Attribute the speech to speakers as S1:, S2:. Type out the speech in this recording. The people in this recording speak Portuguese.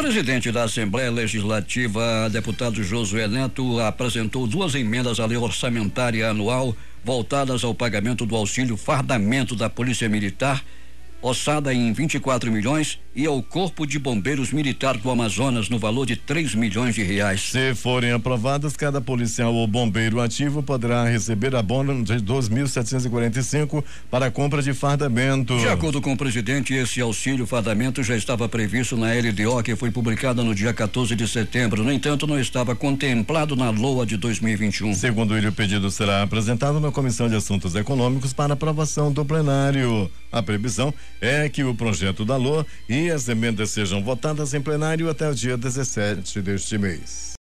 S1: presidente da Assembleia Legislativa, deputado Josué Neto, apresentou duas emendas à lei orçamentária anual voltadas ao pagamento do auxílio fardamento da Polícia Militar ossada em 24 milhões e ao Corpo de Bombeiros Militar do Amazonas no valor de 3 milhões de reais.
S2: Se forem aprovadas, cada policial ou bombeiro ativo poderá receber abono de 2.745 para a compra de fardamento.
S1: De acordo com o presidente, esse auxílio fardamento já estava previsto na LDO que foi publicada no dia 14 de setembro. No entanto, não estava contemplado na LOA de 2021.
S2: Segundo ele, o pedido será apresentado na Comissão de Assuntos Econômicos para aprovação do plenário. A previsão é que o projeto da LOA e as emendas sejam votadas em plenário até o dia 17 deste mês.